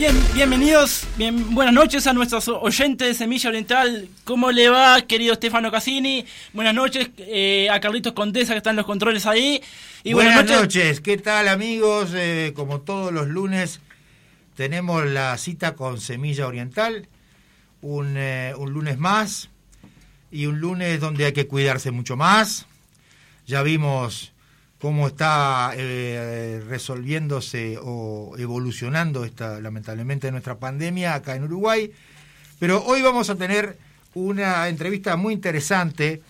Bien, bienvenidos, bien, buenas noches a nuestros oyentes de Semilla Oriental. ¿Cómo le va, querido Stefano Cassini? Buenas noches eh, a Carlitos Condesa que están los controles ahí. Y buenas, noches. ¿qué tal amigos? Eh, como todos los lunes tenemos la cita con Semilla Oriental, un, eh, un lunes más y un lunes donde hay que cuidarse mucho más. Ya vimos cómo está eh, resolviéndose o evolucionando esta, lamentablemente, nuestra pandemia acá en Uruguay. Pero hoy vamos a tener una entrevista muy interesante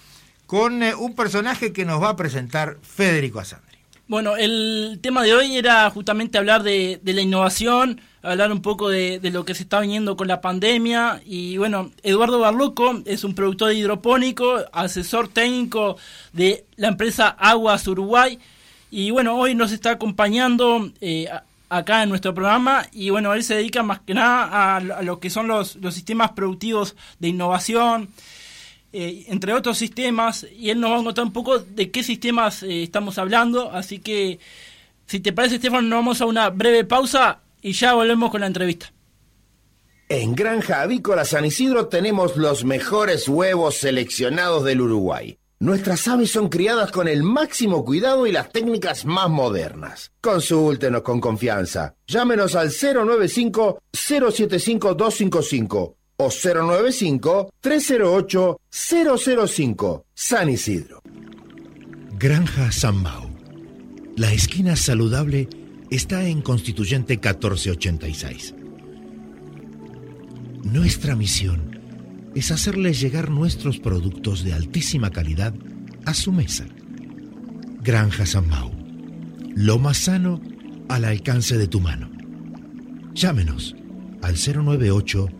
con eh, un personaje que nos va a presentar Federico Asandri. Bueno, el tema de hoy era justamente hablar de, la innovación, hablar un poco de, lo que se está viniendo con la pandemia. Y bueno, Eduardo Barloco es un productor hidropónico, asesor técnico de la empresa Aguas Uruguay. Y bueno, hoy nos está acompañando eh, acá en nuestro programa. Y bueno, él se dedica más que nada a, lo que son los sistemas productivos de innovación. Eh, entre otros sistemas, y él nos va a contar un poco de qué sistemas eh, estamos hablando. Así que, si te parece, Estefano, nos vamos a una breve pausa y ya volvemos con la entrevista. En Granja Avícola San Isidro tenemos los mejores huevos seleccionados del Uruguay. Nuestras aves son criadas con el máximo cuidado y las técnicas más modernas. Consúltenos con confianza. Llámenos al 095-075-255 o 095-308-005. San Isidro. Granja San Mau. La esquina saludable está en Constituyente 1486. Nuestra misión es hacerles llegar nuestros productos de altísima calidad a su mesa. Granja San Mau. Lo más sano al alcance de tu mano. Llámenos al 098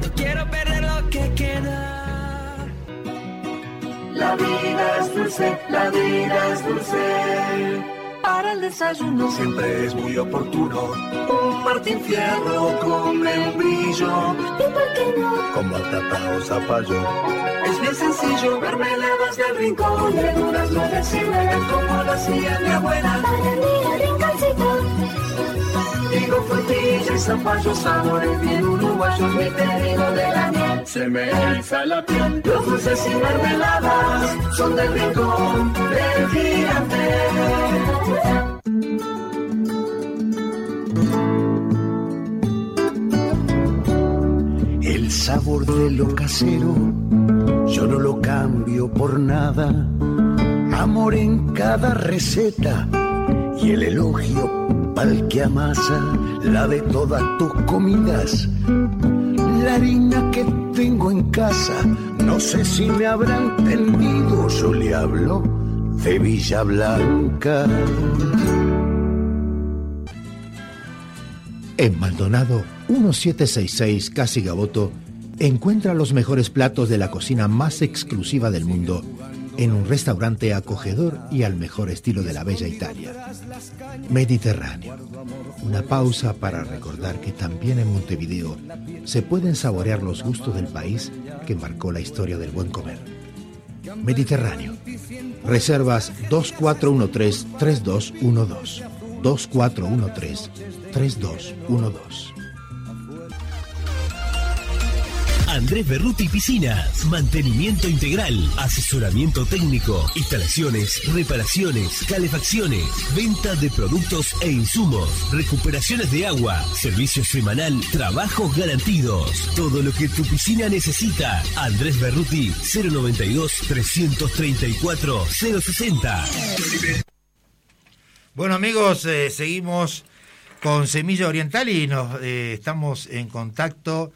No quiero perder lo que queda. La vida es dulce, la vida es dulce. Para el desayuno siempre es muy oportuno. Un Martín Fierro come un brillo. ¿Y por qué no? Con batata o zapallo. Es bien sencillo, mermeladas del rincón. Verduras no vencibles como lo hacía mi abuela. Frutilla y zapallo, sabores bien uruguayos, mi pedido de la miel. Se me eriza la piel. Los dulces y mermeladas son del rincón del gigante. El sabor de lo casero, yo no lo cambio por nada. Amor en cada receta y el elogio pa'l que amasa la de todas tus comidas. La harina que tengo en casa, no sé si me habrán entendido, yo le hablo de Villa Blanca. En Maldonado 1766 Casi Gaboto encuentra los mejores platos de la cocina más exclusiva del mundo en un restaurante acogedor y al mejor estilo de la bella Italia. Mediterráneo. Una pausa para recordar que también en Montevideo se pueden saborear los gustos del país que marcó la historia del buen comer. Mediterráneo. Reservas 2413-3212. 2413-3212. Andrés Berruti Piscinas. Mantenimiento integral, asesoramiento técnico, instalaciones, reparaciones, calefacciones, venta de productos e insumos, recuperaciones de agua, servicio semanal, trabajos garantidos. Todo lo que tu piscina necesita. Andrés Berruti 092 334 060. Bueno amigos, eh, seguimos con Semilla Oriental y nos eh, estamos en contacto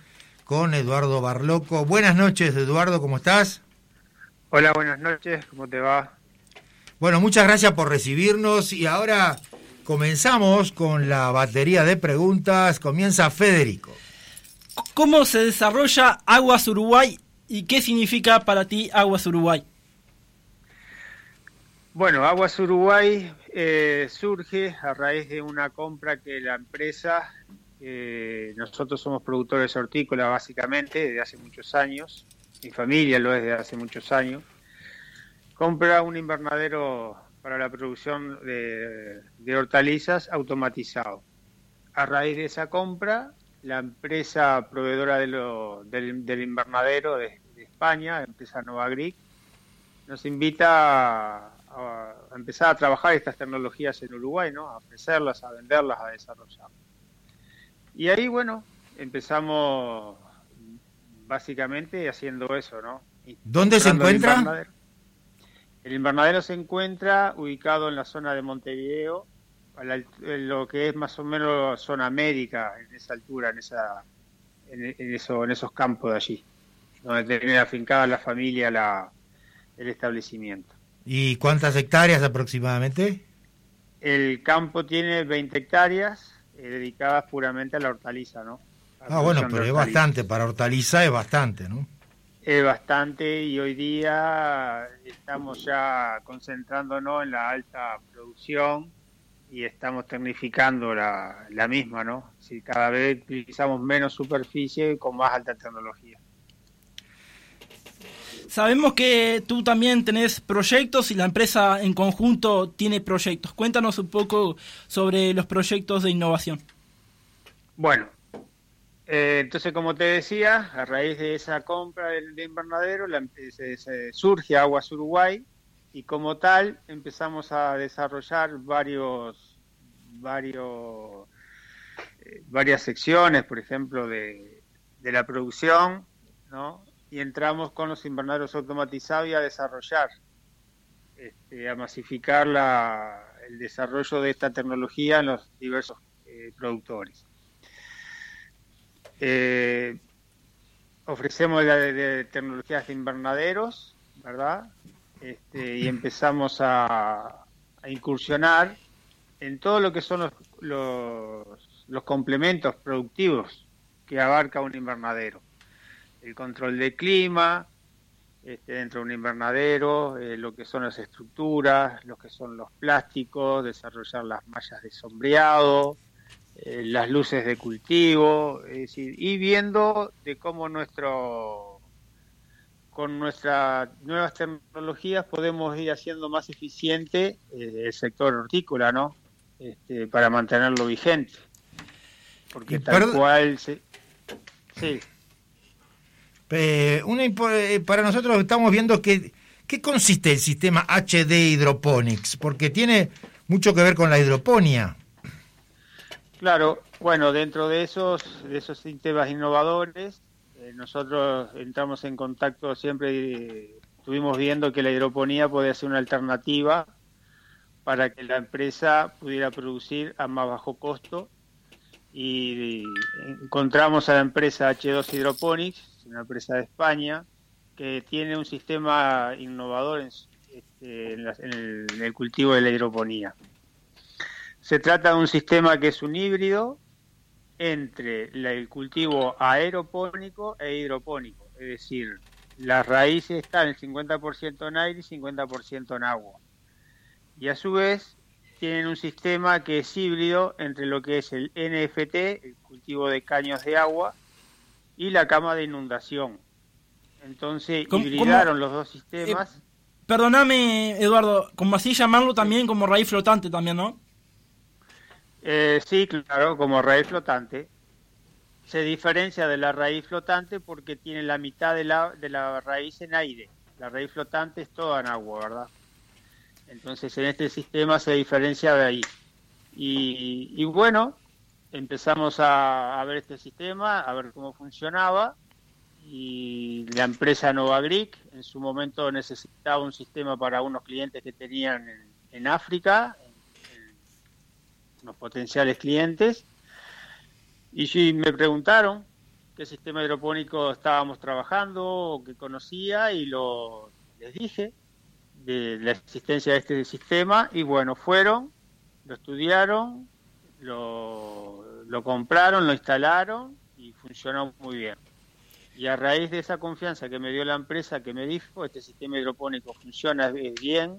con Eduardo Barloco. Buenas noches, Eduardo, ¿cómo estás? Hola, buenas noches, ¿cómo te va? Bueno, muchas gracias por recibirnos y ahora comenzamos con la batería de preguntas. Comienza Federico. ¿Cómo se desarrolla Aguas Uruguay y qué significa para ti Aguas Uruguay? Bueno, Aguas Uruguay eh, surge a raíz de una compra que la empresa eh, nosotros somos productores hortícolas básicamente desde hace muchos años. Mi familia lo es desde hace muchos años. Compra un invernadero para la producción de, hortalizas automatizado. A raíz de esa compra, la empresa proveedora del, invernadero de, España, la empresa Novagric, nos invita a, a, empezar a trabajar estas tecnologías en Uruguay, ¿no? a ofrecerlas, a venderlas, a desarrollarlas. Y ahí, bueno, empezamos básicamente haciendo eso, ¿no? ¿Dónde se encuentra? El invernadero. se encuentra ubicado en la zona de Montevideo, en lo que es más o menos zona América, en esa altura, en esa en, eso, en esos campos de allí, donde tiene afincada la familia la, el establecimiento. ¿Y cuántas hectáreas aproximadamente? El campo tiene 20 hectáreas, eh, dedicadas puramente a la hortaliza, ¿no? ah, bueno, pero es bastante, para hortaliza es bastante, ¿no? Es bastante y hoy día estamos ya concentrándonos en la alta producción y estamos tecnificando la, la misma, ¿no? Si cada vez utilizamos menos superficie con más alta tecnología. Sabemos que tú también tenés proyectos y la empresa en conjunto tiene proyectos. Cuéntanos un poco sobre los proyectos de innovación. Bueno, eh, entonces como te decía, a raíz de esa compra del invernadero la, surge Aguas Uruguay y como tal empezamos a desarrollar varios, varios, eh, varias secciones, por ejemplo, de, de la producción, ¿no? Y entramos con los invernaderos automatizados y a desarrollar, este, a masificar la, el desarrollo de esta tecnología en los diversos eh, productores. Eh, ofrecemos la de, tecnologías de invernaderos, ¿verdad? Este, y empezamos a, incursionar en todo lo que son los, los, los complementos productivos que abarca un invernadero el control de clima, este, dentro de un invernadero, eh, lo que son las estructuras, lo que son los plásticos, desarrollar las mallas de sombreado, eh, las luces de cultivo, y viendo de cómo nuestro con nuestras nuevas tecnologías podemos ir haciendo más eficiente eh, el sector hortícola, ¿no? Este, para mantenerlo vigente. Porque tal cual se... Sí. Eh, una, eh, para nosotros estamos viendo que, qué consiste el sistema HD Hydroponics, porque tiene mucho que ver con la hidroponía. Claro, bueno, dentro de esos, de esos sistemas innovadores, eh, nosotros entramos en contacto siempre y estuvimos viendo que la hidroponía podía ser una alternativa para que la empresa pudiera producir a más bajo costo y encontramos a la empresa H2 Hydroponics una empresa de España que tiene un sistema innovador en, este, el, cultivo de la hidroponía. Se trata de un sistema que es un híbrido entre el cultivo aeropónico e hidropónico, es decir, las raíces están el 50% en aire y 50% en agua. Y a su vez tienen un sistema que es híbrido entre lo que es el NFT, el cultivo de caños de agua, y la cama de inundación. Entonces hibridaron los dos sistemas. Eh, perdóname, Eduardo, como así llamarlo también como raíz flotante también, ¿no? Eh, sí, claro, como raíz flotante. Se diferencia de la raíz flotante porque tiene la mitad de la, de la raíz en aire. La raíz flotante es toda en agua, ¿verdad? Entonces en este sistema se diferencia de ahí. Y, bueno, empezamos a, ver este sistema, a ver cómo funcionaba. Y la empresa Novagric en su momento necesitaba un sistema para unos clientes que tenían en, África, unos potenciales clientes. Y si me preguntaron qué sistema hidropónico estábamos trabajando o qué conocía y lo les dije de la existencia de este sistema y bueno, fueron, lo estudiaron, lo, lo compraron, lo instalaron y funcionó muy bien. Y a raíz de esa confianza que me dio la empresa que me dijo, este sistema hidropónico funciona bien,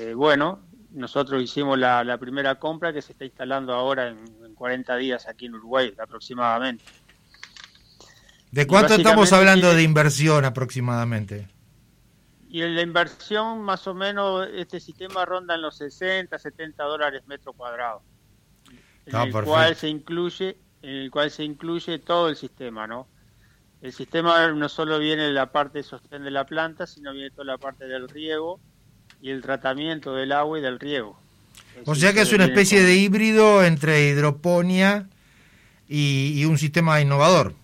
eh, bueno, nosotros hicimos la, primera compra que se está instalando ahora en, 40 días aquí en Uruguay aproximadamente. ¿De cuánto estamos hablando de inversión aproximadamente? Y en la inversión más o menos este sistema ronda en los 60, 70 dólares metro cuadrado. En el cual se incluye en el cual se incluye todo el sistema, ¿no? El sistema no solo viene la parte de sostén de la planta, sino viene toda la parte del riego, y el tratamiento del agua y del riego. o sea que es una especie de híbrido entre hidroponía y, un sistema innovador.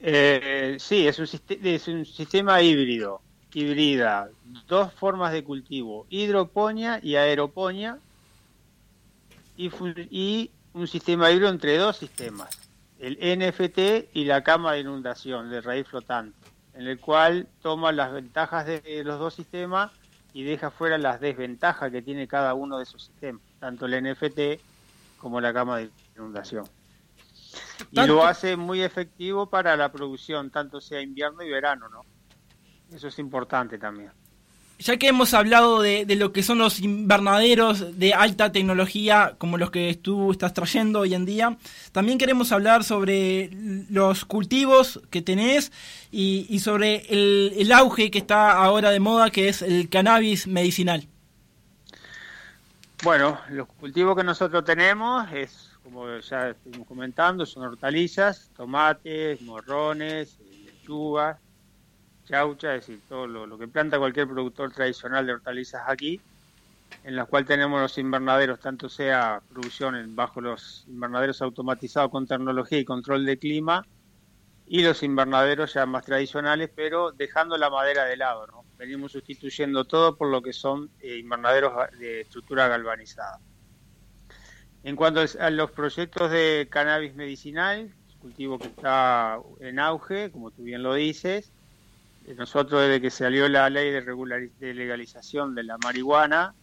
Eh, sí, es un, es un sistema híbrido, híbrida, dos formas de cultivo, hidroponía y aeroponía, y, y un sistema híbrido entre dos sistemas, el NFT y la cama de inundación de raíz flotante, en el cual toma las ventajas de los dos sistemas y deja fuera las desventajas que tiene cada uno de esos sistemas, tanto el NFT como la cama de inundación. Y lo hace muy efectivo para la producción, tanto sea invierno y verano, ¿no? Eso es importante también ya que hemos hablado de, lo que son los invernaderos de alta tecnología, como los que tú estás trayendo hoy en día, también queremos hablar sobre los cultivos que tenés y, sobre el, auge que está ahora de moda, que es el cannabis medicinal. Bueno, los cultivos que nosotros tenemos es, como ya estuvimos comentando, son hortalizas, tomates, morrones, lechugas chaucha, es decir, todo lo, que planta cualquier productor tradicional de hortalizas aquí, en las cuales tenemos los invernaderos, tanto sea producción bajo los invernaderos automatizados con tecnología y control de clima, y los invernaderos ya más tradicionales, pero dejando la madera de lado, ¿no? Venimos sustituyendo todo por lo que son eh, invernaderos de estructura galvanizada. En cuanto a los proyectos de cannabis medicinal, cultivo que está en auge, como tú bien lo dices, nosotros desde que salió la ley de, de legalización de la marihuana,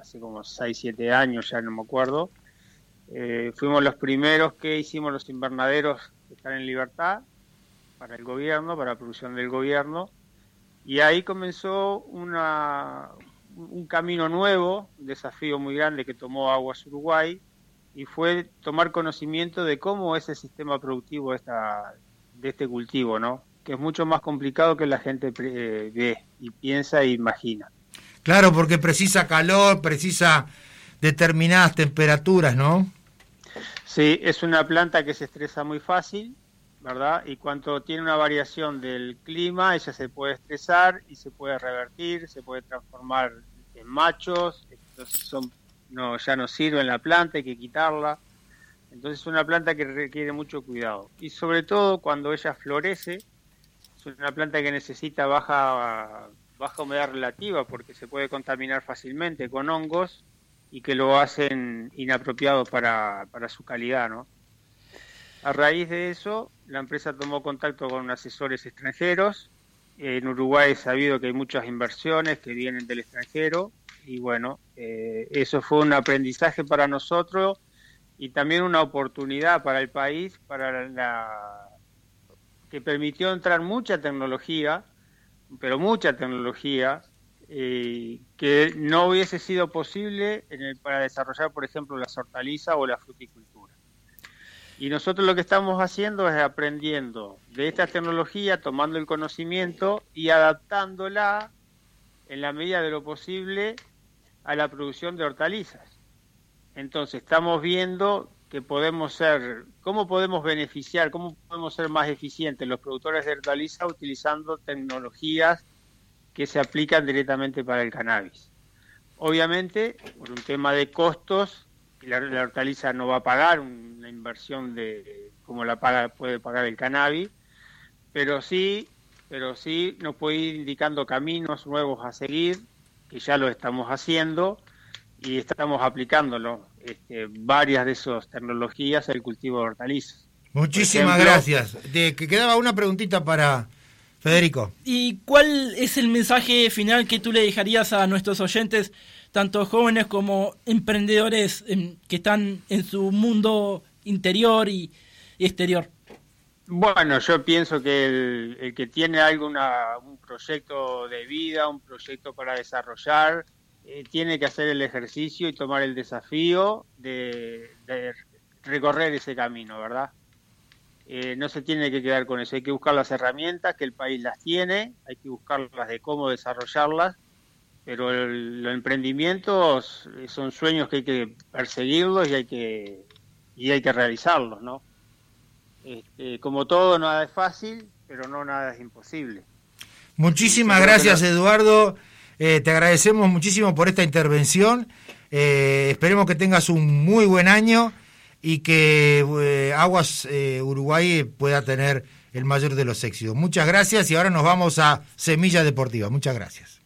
hace como 6, 7 años, ya no me acuerdo, eh, fuimos los primeros que hicimos los invernaderos que están en libertad para el gobierno, para la producción del gobierno, y ahí comenzó un camino nuevo, un desafío muy grande que tomó Aguas Uruguay, y fue tomar conocimiento de cómo es el sistema productivo de, de este cultivo, ¿no? Que es mucho más complicado que la gente eh, ve y piensa e imagina. Claro, porque precisa calor, precisa determinadas temperaturas, ¿no? Sí, es una planta que se estresa muy fácil, ¿verdad? Y cuando tiene una variación del clima, ella se puede estresar y se puede revertir, se puede transformar en machos, entonces son, no, ya no sirve en la planta, hay que quitarla. Entonces es una planta que requiere mucho cuidado. Y sobre todo cuando ella florece, es una planta que necesita baja, baja humedad relativa porque se puede contaminar fácilmente con hongos y que lo hacen inapropiado para, para su calidad, ¿no? A raíz de eso, la empresa tomó contacto con asesores extranjeros. En Uruguay he sabido que hay muchas inversiones que vienen del extranjero y bueno, eh, eso fue un aprendizaje para nosotros y también una oportunidad para el país, para la, que permitió entrar mucha tecnología, pero mucha tecnología, eh, que no hubiese sido posible para desarrollar, por ejemplo, la hortalizas o la fruticultura. Y nosotros lo que estamos haciendo es aprendiendo de esta tecnología, tomando el conocimiento y adaptándola en la medida de lo posible a la producción de hortalizas. Entonces estamos viendo que podemos ser, cómo podemos beneficiar, cómo podemos ser más eficientes los productores de hortaliza utilizando tecnologías que se aplican directamente para el cannabis. Obviamente, por un tema de costos, la, hortaliza no va a pagar una inversión de como la paga, puede pagar el cannabis, pero sí, pero sí nos puede ir indicando caminos nuevos a seguir, que ya lo estamos haciendo y estamos aplicándolo este, varias de esas tecnologías al cultivo de hortalizas. Muchísimas gracias. De, que quedaba una preguntita para Federico. ¿Y cuál es el mensaje final que tú le dejarías a nuestros oyentes, tanto jóvenes como emprendedores em, que están en su mundo interior y, exterior? Bueno, yo pienso que el, el que tiene alguna, un proyecto de vida, un proyecto para desarrollar, eh, tiene que hacer el ejercicio y tomar el desafío de, recorrer ese camino, ¿verdad? Eh, no se tiene que quedar con eso, hay que buscar las herramientas, que el país las tiene, hay que buscarlas de cómo desarrollarlas, pero los emprendimientos son sueños que hay que perseguirlos y hay que, y hay que realizarlos, ¿no? Este, como todo, nada es fácil, pero no nada es imposible. Muchísimas gracias, Eduardo. Eh, te agradecemos muchísimo por esta intervención. Eh, esperemos que tengas un muy buen año y que eh, Aguas Uruguay pueda tener el mayor de los éxitos. Muchas gracias y ahora nos vamos a Semilla Deportiva. Muchas gracias.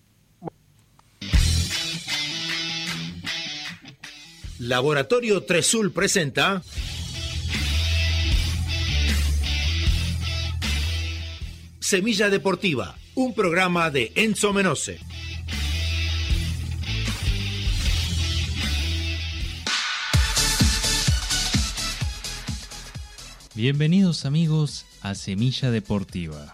Laboratorio Tresul presenta Semilla Deportiva, un programa de Enzo Menose. Bienvenidos amigos a Semilla Deportiva.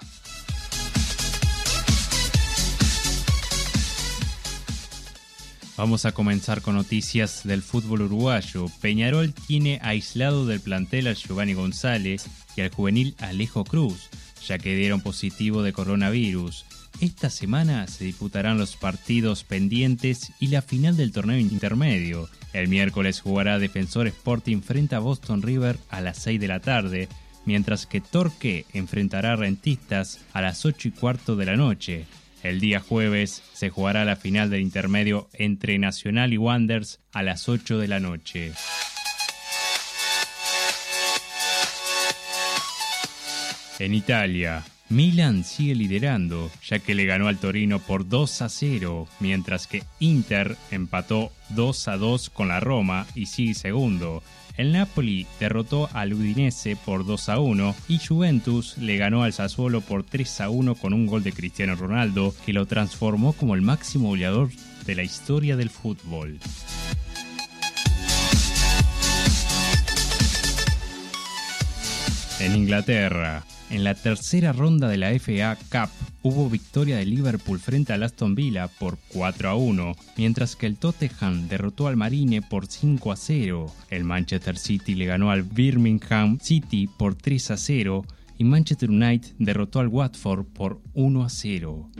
Vamos a comenzar con noticias del fútbol uruguayo. Peñarol tiene aislado del plantel a Giovanni González y al juvenil Alejo Cruz, ya que dieron positivo de coronavirus. Esta semana se disputarán los partidos pendientes y la final del torneo intermedio. El miércoles jugará Defensor Sporting frente a Boston River a las 6 de la tarde, mientras que Torque enfrentará a Rentistas a las 8 y cuarto de la noche. El día jueves se jugará la final del intermedio entre Nacional y Wanders a las 8 de la noche. En Italia, Milan sigue liderando, ya que le ganó al Torino por 2 a 0, mientras que Inter empató 2 a 2 con la Roma y sigue segundo. El Napoli derrotó al Udinese por 2 a 1 y Juventus le ganó al Sassuolo por 3 a 1 con un gol de Cristiano Ronaldo que lo transformó como el máximo goleador de la historia del fútbol. En Inglaterra, en la tercera ronda de la FA Cup hubo victoria de Liverpool frente al Aston Villa por 4 a 1, mientras que el Tottenham derrotó al Marine por 5 a 0. El Manchester City le ganó al Birmingham City por 3 a 0 y Manchester United derrotó al Watford por 1 a 0.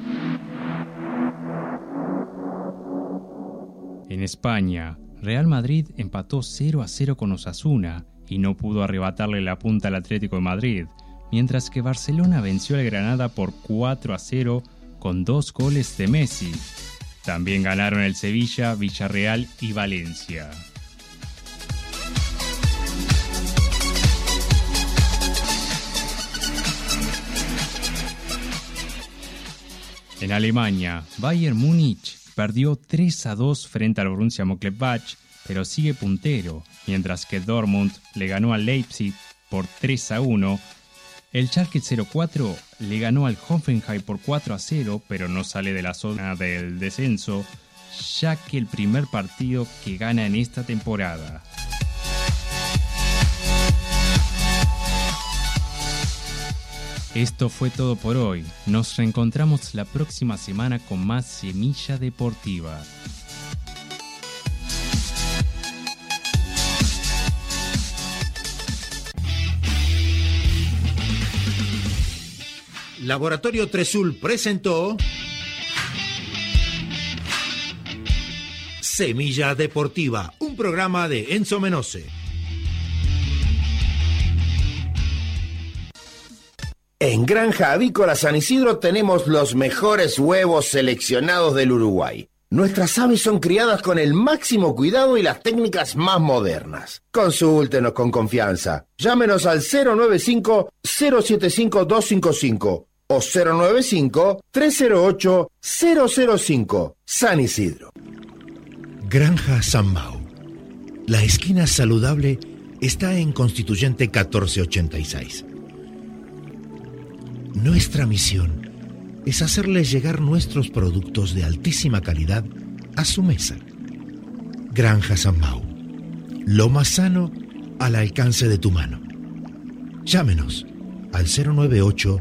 En España, Real Madrid empató 0 a 0 con Osasuna y no pudo arrebatarle la punta al Atlético de Madrid, mientras que Barcelona venció al Granada por 4 a 0 con dos goles de Messi. También ganaron el Sevilla, Villarreal y Valencia. En Alemania, Bayern Múnich perdió 3 a 2 frente al Borussia Mönchengladbach, pero sigue puntero, mientras que Dortmund le ganó al Leipzig por 3 a 1 el Schalke 04 le ganó al Hoffenheim por 4 a 0, pero no sale de la zona del descenso, ya que el primer partido que gana en esta temporada. Esto fue todo por hoy. Nos reencontramos la próxima semana con más Semilla Deportiva. Laboratorio Tresul presentó Semilla Deportiva, un programa de Enzo Menose. En Granja Avícola San Isidro tenemos los mejores huevos seleccionados del Uruguay. Nuestras aves son criadas con el máximo cuidado y las técnicas más modernas. Consúltenos con confianza. Llámenos al 095-075-255 o 095-308-005. San Isidro. Granja San Mau. La esquina saludable está en Constituyente 1486. Nuestra misión es hacerles llegar nuestros productos de altísima calidad a su mesa. Granja San Mau. Lo más sano al alcance de tu mano. Llámenos al 098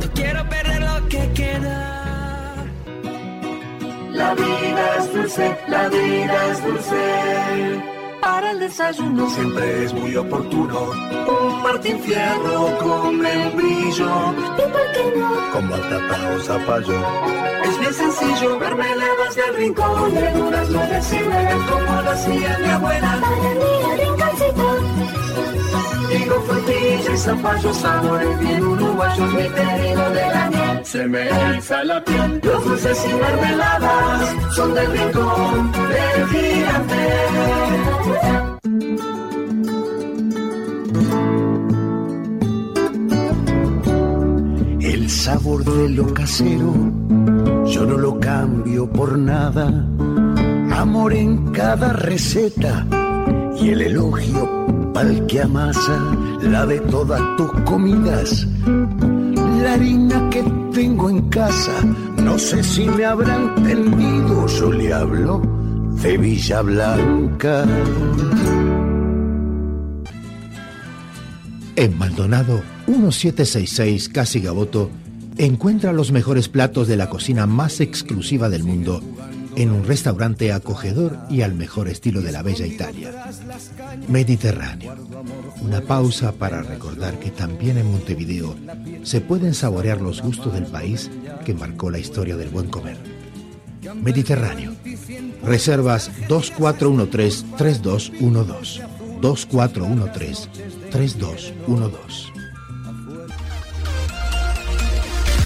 No quiero perder lo que queda. La vida es dulce, la vida es dulce. Para el desayuno siempre es muy oportuno. Un Martín Fierro con membrillo. ¿Y por qué no? Con batata o zapallo. Es bien sencillo, mermeladas del rincón. Verduras no deciden como lo hacía mi abuela. Para mí. Digo y zapallo, sabores bien uruguayos, mi pedido de la miel. Se me eriza la piel. Los dulces y mermeladas son del rincón del gigante. El sabor de lo casero, yo no lo cambio por nada. Amor en cada receta y el elogio pa'l que amasa la de todas tus comidas. La harina que tengo en casa, no sé si me habrán entendido, yo le hablo de Villa Blanca. En Maldonado 1766 Casi Gaboto encuentra los mejores platos de la cocina más exclusiva del mundo en un restaurante acogedor y al mejor estilo de la bella Italia. Mediterráneo. Una pausa para recordar que también en Montevideo se pueden saborear los gustos del país que marcó la historia del buen comer. Mediterráneo. Reservas 2413-3212. 2413-3212.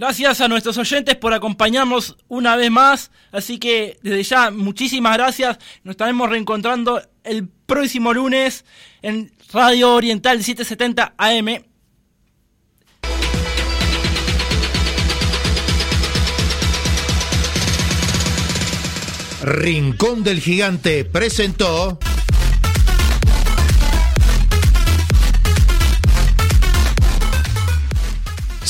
Gracias a nuestros oyentes por acompañarnos una vez más. Así que desde ya, muchísimas gracias. Nos estaremos reencontrando el próximo lunes en Radio Oriental 770 AM. Rincón del Gigante presentó.